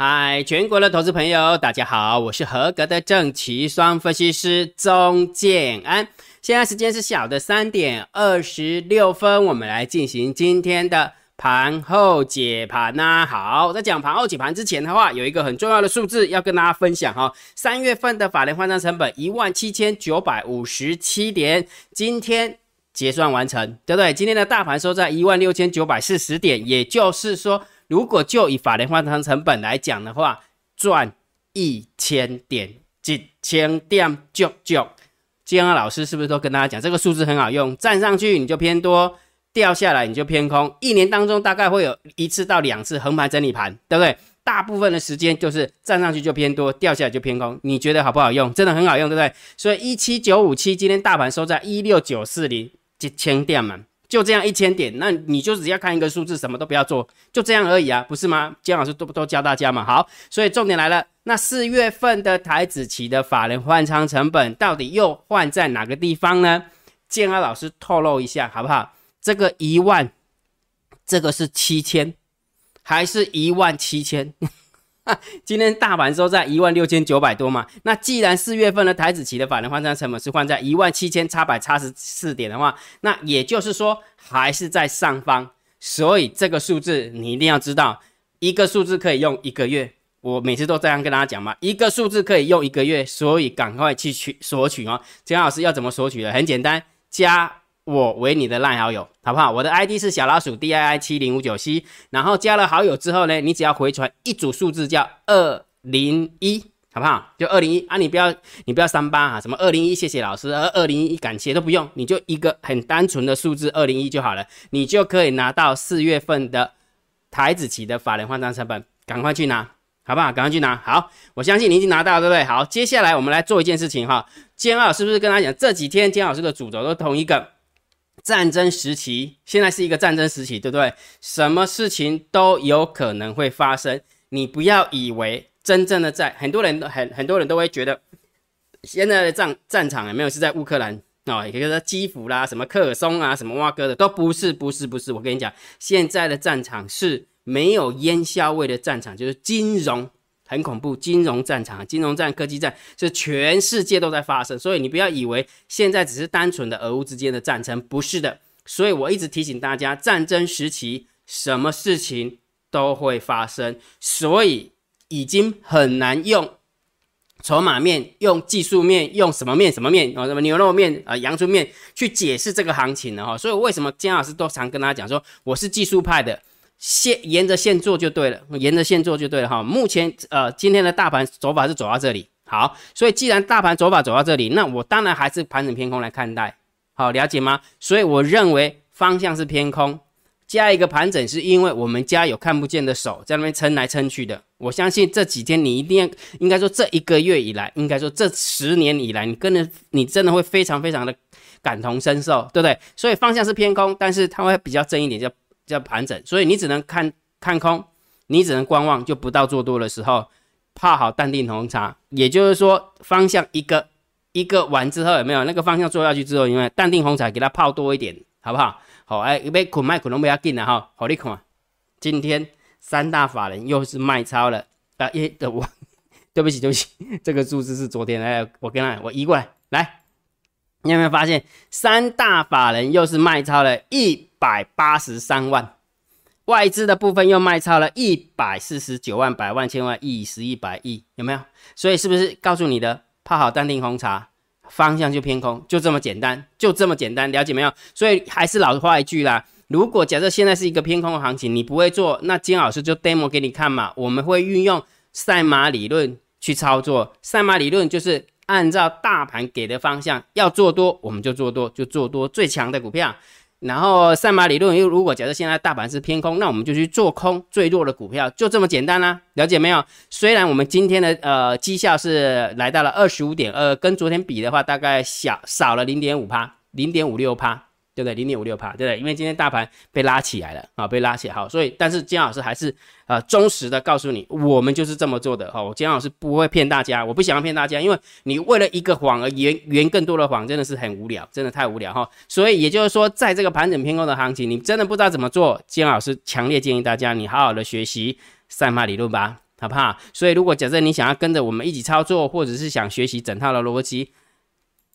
嗨，全国的投资朋友，大家好，我是合格的正奇双分析师钟建安。现在时间是小的三点二十六分，我们来进行今天的盘后解盘呐。好，在讲盘后解盘之前的话，有一个很重要的数字要跟大家分享哈。三月份的法人换仓成本一万七千九百五十七点，今天结算完成，对不对？今天的大盘收在一万六千九百四十点，也就是说。如果就以法人换仓成本来讲的话，赚一千点，几千点就就。金安老师是不是都跟大家讲这个数字很好用？站上去你就偏多，掉下来你就偏空。一年当中大概会有一次到两次横盘整理盘，对不对？大部分的时间就是站上去就偏多，掉下来就偏空。你觉得好不好用？真的很好用，对不对？所以一七九五七，今天大盘收在一六九四零，几千点嘛。就这样一千点，那你就只要看一个数字，什么都不要做，就这样而已啊，不是吗？姜老师都都教大家嘛。好，所以重点来了，那四月份的台子期的法人换仓成本到底又换在哪个地方呢？建安老师透露一下好不好？这个一万，这个是七千，还是一万七千？今天大盘收在一万六千九百多嘛，那既然四月份的台子期的法人换仓成本是换在一万七千八百八十四点的话，那也就是说还是在上方，所以这个数字你一定要知道，一个数字可以用一个月，我每次都这样跟大家讲嘛，一个数字可以用一个月，所以赶快去取索取哦。姜老师要怎么索取的？很简单，加。我为你的赖好友，好不好？我的 ID 是小老鼠 D I I 七零五九 C，然后加了好友之后呢，你只要回传一组数字叫二零一，好不好？就二零一啊，你不要你不要三八啊，什么二零一谢谢老师，而二零一感谢都不用，你就一个很单纯的数字二零一就好了，你就可以拿到四月份的台子期的法人换账成本，赶快去拿，好不好？赶快去拿。好，我相信你已经拿到了，对不对？好，接下来我们来做一件事情哈，煎熬是不是跟他讲这几天煎老师的主轴都同一个？战争时期，现在是一个战争时期，对不对？什么事情都有可能会发生。你不要以为真正的在，很多人都很很多人都会觉得，现在的战战场有没有是在乌克兰啊？也就是说基辅啦，什么克尔松啊，什么挖哥的，都不是，不是，不是。我跟你讲，现在的战场是没有烟硝味的战场，就是金融。很恐怖，金融战场、金融战、科技战，是全世界都在发生。所以你不要以为现在只是单纯的俄乌之间的战争，不是的。所以我一直提醒大家，战争时期什么事情都会发生，所以已经很难用筹码面、用技术面、用什么面、什么面啊，什么牛肉面啊、阳春面去解释这个行情了哈。所以为什么姜老师都常跟大家讲说，我是技术派的。线沿着线做就对了，沿着线做就对了哈。目前呃，今天的大盘走法是走到这里，好，所以既然大盘走法走到这里，那我当然还是盘整偏空来看待，好了解吗？所以我认为方向是偏空，加一个盘整是因为我们家有看不见的手在那边撑来撑去的。我相信这几天你一定要，应该说这一个月以来，应该说这十年以来，你跟着你真的会非常非常的感同身受，对不对？所以方向是偏空，但是它会比较正一点，就。叫盘整，所以你只能看看空，你只能观望，就不到做多的时候，泡好淡定红茶。也就是说，方向一个一个完之后，有没有那个方向做下去之后，因为淡定红茶给它泡多一点，好不好？好，哎，别捆卖可能不要进了哈，好你看，今天三大法人又是卖超了啊！耶，我 对不起，对不起，这个数字是昨天哎，我跟他我移过来，来，你有没有发现三大法人又是卖超了一？百八十三万，外资的部分又卖超了一百四十九万，百万千万亿十亿百亿，有没有？所以是不是告诉你的泡好淡定红茶，方向就偏空，就这么简单，就这么简单，了解没有？所以还是老话一句啦，如果假设现在是一个偏空的行情，你不会做，那金老师就 demo 给你看嘛。我们会运用赛马理论去操作，赛马理论就是按照大盘给的方向，要做多我们就做多，就做多最强的股票。然后赛马理论又如果假设现在大盘是偏空，那我们就去做空最弱的股票，就这么简单啦，了解没有？虽然我们今天的呃绩效是来到了二十五点二，跟昨天比的话，大概小少了零点五趴，零点五六趴。对不对？零点五六帕，对不对？因为今天大盘被拉起来了啊，被拉起来好，所以但是姜老师还是呃忠实的告诉你，我们就是这么做的哈。我姜老师不会骗大家，我不想要骗大家，因为你为了一个谎而圆圆更多的谎，真的是很无聊，真的太无聊哈。所以也就是说，在这个盘整偏空的行情，你真的不知道怎么做，姜老师强烈建议大家，你好好的学习赛马理论吧。好不好？所以如果假设你想要跟着我们一起操作，或者是想学习整套的逻辑，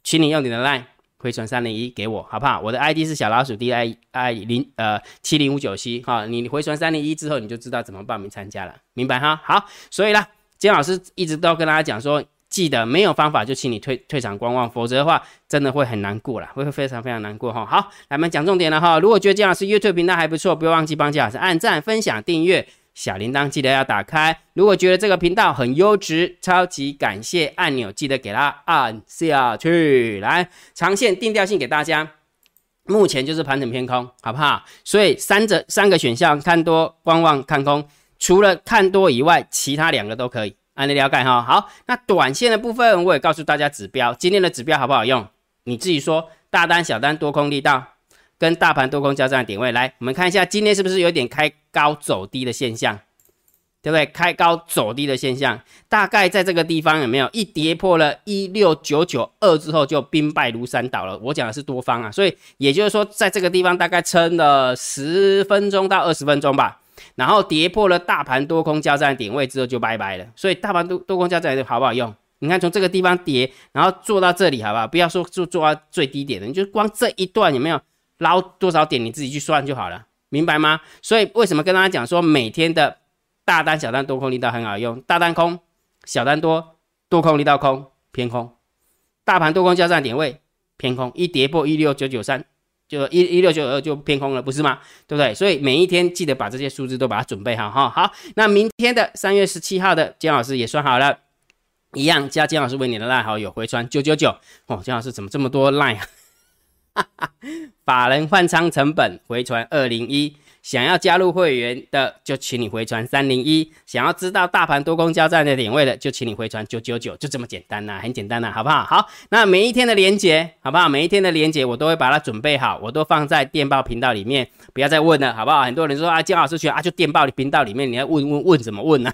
请你用你的 line 回传三零一给我，好不好？我的 ID 是小老鼠 D I I 零呃七零五九七哈，你回传三零一之后，你就知道怎么报名参加了，明白哈？好，所以啦，金老师一直都跟大家讲说。记得没有方法就请你退退场观望，否则的话真的会很难过了，会非常非常难过哈。好，来我们讲重点了哈。如果觉得姜老师 YouTube 频道还不错，不要忘记帮姜老师按赞、分享、订阅，小铃铛记得要打开。如果觉得这个频道很优质，超级感谢按钮记得给它按下去。来，长线定调性给大家，目前就是盘整偏空，好不好？所以三者三个选项看多、观望、看空，除了看多以外，其他两个都可以。按你了解哈，好，那短线的部分我也告诉大家指标，今天的指标好不好用？你自己说，大单、小单、多空力道跟大盘多空交战的点位，来，我们看一下今天是不是有点开高走低的现象，对不对？开高走低的现象，大概在这个地方有没有？一跌破了一六九九二之后就兵败如山倒了。我讲的是多方啊，所以也就是说，在这个地方大概撑了十分钟到二十分钟吧。然后跌破了大盘多空交战点位之后就拜拜了，所以大盘多多空交战好不好用？你看从这个地方跌，然后做到这里好不好？不要说做做到最低点的，你就光这一段有没有捞多少点，你自己去算就好了，明白吗？所以为什么跟大家讲说每天的大单、小单、多空力道很好用？大单空，小单多，多空力道空偏空，大盘多空交战点位偏空，一跌破一六九九三。就一一六九二就偏空了，不是吗？对不对？所以每一天记得把这些数字都把它准备好哈。好，那明天的三月十七号的姜老师也算好了，一样加姜老师为你的赖好友回传九九九哦。姜老师怎么这么多赖啊？哈哈，法人换仓成本回传二零一。想要加入会员的，就请你回传三零一；想要知道大盘多空交战的点位的，就请你回传九九九，就这么简单呐，很简单呐，好不好？好，那每一天的连接，好不好？每一天的连接我都会把它准备好，我都放在电报频道里面，不要再问了，好不好？很多人说啊，姜老师去啊，就电报频道里面，你要问问问怎么问呢？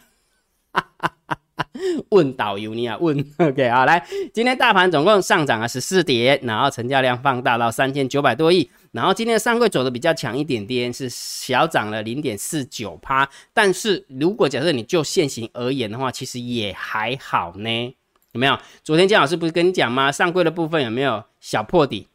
哈哈哈。问导游你啊，问 OK 好，来，今天大盘总共上涨了十四点，然后成交量放大到三千九百多亿，然后今天的上柜走的比较强一点点，是小涨了零点四九趴，但是如果假设你就现行而言的话，其实也还好呢，有没有？昨天姜老师不是跟你讲吗？上柜的部分有没有小破底，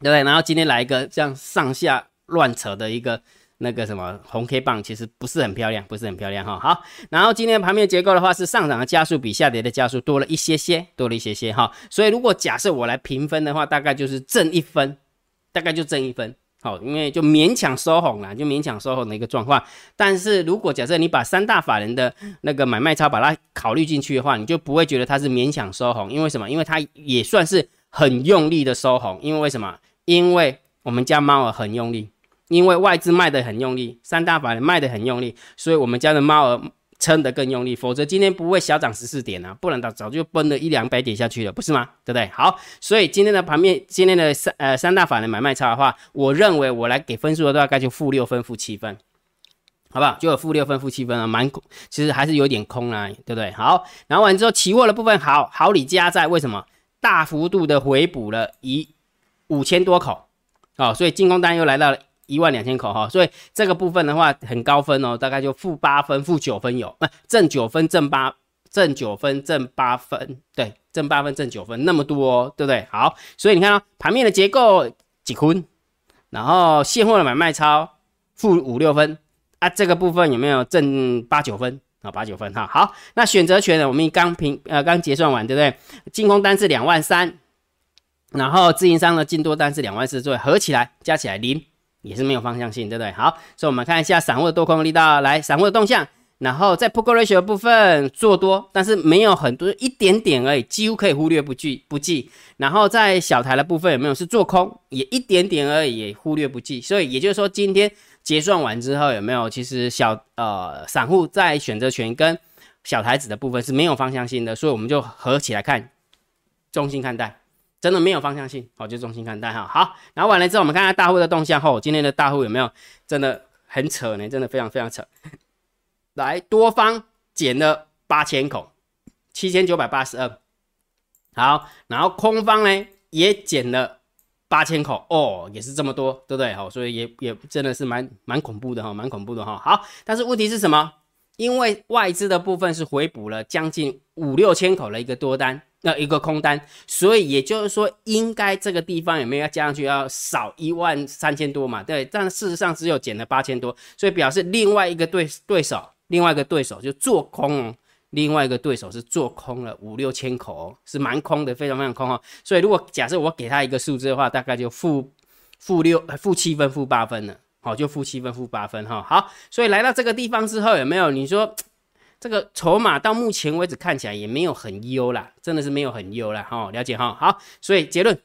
对不对？然后今天来一个这样上下乱扯的一个。那个什么红 K 棒其实不是很漂亮，不是很漂亮哈。好，然后今天盘面结构的话是上涨的加速比下跌的加速多了一些些，多了一些些哈。所以如果假设我来评分的话，大概就是正一分，大概就正一分。好，因为就勉强收红了，就勉强收红的一个状况。但是如果假设你把三大法人的那个买卖超把它考虑进去的话，你就不会觉得它是勉强收红，因为什么？因为它也算是很用力的收红。因为为什么？因为我们家猫儿很用力。因为外资卖的很用力，三大法人卖的很用力，所以我们家的猫儿撑得更用力，否则今天不会小涨十四点啊，不然早早就崩了一两百点下去了，不是吗？对不对？好，所以今天的盘面，今天的三呃三大法人买卖差的话，我认为我来给分数的大概就负六分、负七分，好不好？就有负六分、负七分啊，蛮其实还是有点空啊，对不对？好，然后完之后期货的部分好好里加在为什么大幅度的回补了一五千多口，哦，所以进攻单又来到了。一万两千口哈，所以这个部分的话很高分哦，大概就负八分、负九分有，不正九分、正八、正九分、正八分，对，正八分、正九分那么多，对不对？好，所以你看哦，盘面的结构几分，然后现货的买卖超负五六分啊，这个部分有没有正八九分啊？八九分哈，好，那选择权呢？我们刚平呃刚结算完，对不对？进攻单是两万三，然后自营商的进多单是两万四，所以合起来加起来零。也是没有方向性，对不对？好，所以我们看一下散户的多空力道，来散户的动向，然后在 put ratio 部分做多，但是没有很多，一点点而已，几乎可以忽略不计不计。然后在小台的部分有没有是做空，也一点点而已，也忽略不计。所以也就是说，今天结算完之后有没有，其实小呃散户在选择权跟小台子的部分是没有方向性的，所以我们就合起来看，中心看待。真的没有方向性，好，就中心看待哈。好，然后完了之后，我们看看大户的动向后，今天的大户有没有真的很扯呢？真的非常非常扯。来，多方减了八千口，七千九百八十二。好，然后空方呢也减了八千口，哦，也是这么多，对不对？好，所以也也真的是蛮蛮恐怖的哈，蛮恐怖的哈。好，但是问题是什么？因为外资的部分是回补了将近五六千口的一个多单，那一个空单，所以也就是说，应该这个地方有没有要加上去要少一万三千多嘛？对，但事实上只有减了八千多，所以表示另外一个对对手，另外一个对手就做空哦，另外一个对手是做空了五六千口，是蛮空的，非常非常空哦。所以如果假设我给他一个数字的话，大概就负负六、负七分、负八分了。好，就负七分、负八分哈。好，所以来到这个地方之后，有没有你说这个筹码到目前为止看起来也没有很优啦，真的是没有很优啦。哈，了解哈。好，所以结论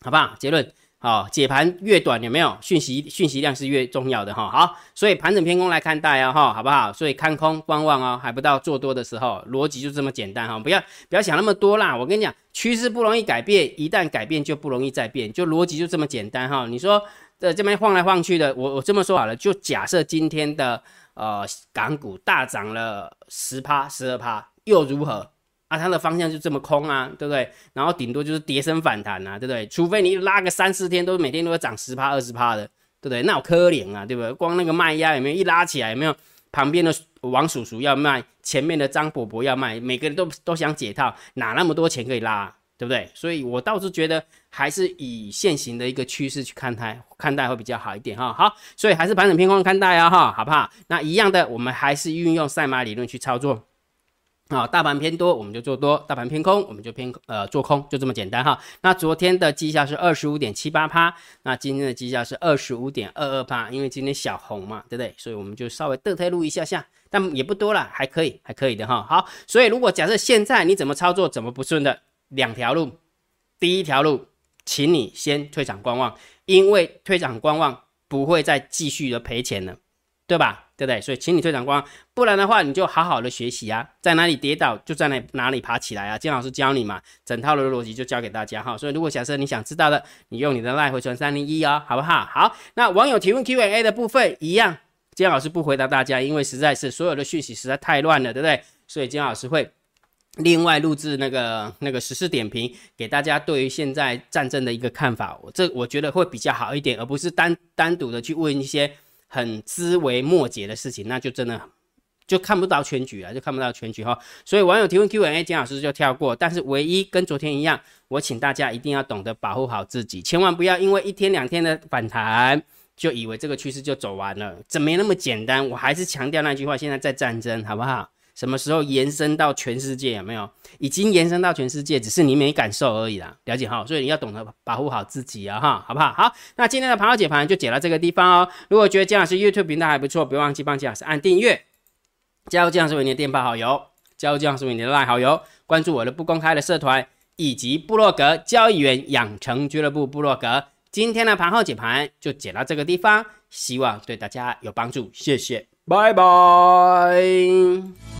好不好？结论好，解盘越短有没有讯息？讯息量是越重要的哈。好，所以盘整偏空来看待啊哈，好不好？所以看空观望哦，还不到做多的时候，逻辑就这么简单哈。不要不要想那么多啦。我跟你讲，趋势不容易改变，一旦改变就不容易再变，就逻辑就这么简单哈。你说。在这边晃来晃去的，我我这么说好了，就假设今天的呃港股大涨了十趴、十二趴，又如何啊？它的方向就这么空啊，对不对？然后顶多就是跌升反弹啊，对不对？除非你拉个三四天，都每天都要涨十趴、二十趴的，对不对？那我可怜啊，对不对？光那个卖压有没有一拉起来？有没有旁边的王叔叔要卖，前面的张伯伯要卖，每个人都都想解套，哪那么多钱可以拉？对不对？所以我倒是觉得还是以现行的一个趋势去看待，看待会比较好一点哈。好，所以还是盘整偏空看待啊哈，好不好？那一样的，我们还是运用赛马理论去操作。啊，大盘偏多我们就做多，大盘偏空我们就偏呃做空，就这么简单哈。那昨天的绩效是二十五点七八趴，那今天的绩效是二十五点二二趴，因为今天小红嘛，对不对？所以我们就稍微得退路一下下，但也不多了，还可以，还可以的哈。好，所以如果假设现在你怎么操作怎么不顺的？两条路，第一条路，请你先退场观望，因为退场观望不会再继续的赔钱了，对吧？对不对？所以请你退场观望，不然的话你就好好的学习啊，在哪里跌倒就在哪哪里爬起来啊。金老师教你嘛，整套的逻辑就教给大家哈。所以如果假设你想知道的，你用你的赖回传三零一哦，好不好？好，那网友提问 Q&A 的部分一样，金老师不回答大家，因为实在是所有的讯息实在太乱了，对不对？所以金老师会。另外录制那个那个实时点评，给大家对于现在战争的一个看法，我这我觉得会比较好一点，而不是单单独的去问一些很枝微末节的事情，那就真的就看不到全局了，就看不到全局哈。所以网友提问 Q&A，金老师就跳过。但是唯一跟昨天一样，我请大家一定要懂得保护好自己，千万不要因为一天两天的反弹，就以为这个趋势就走完了，这没那么简单。我还是强调那句话，现在在战争，好不好？什么时候延伸到全世界？有没有？已经延伸到全世界，只是你没感受而已啦。了解哈，所以你要懂得保护好自己啊，哈，好不好？好，那今天的盘后解盘就解到这个地方哦。如果觉得姜老师 YouTube 频道还不错，别忘记帮姜老师按订阅，加入姜老师为你的电报好友，加入姜老师为你的 LINE 好友，关注我的不公开的社团以及部落格交易员养成俱乐部部落格。今天的盘后解盘就解到这个地方，希望对大家有帮助，谢谢，拜拜。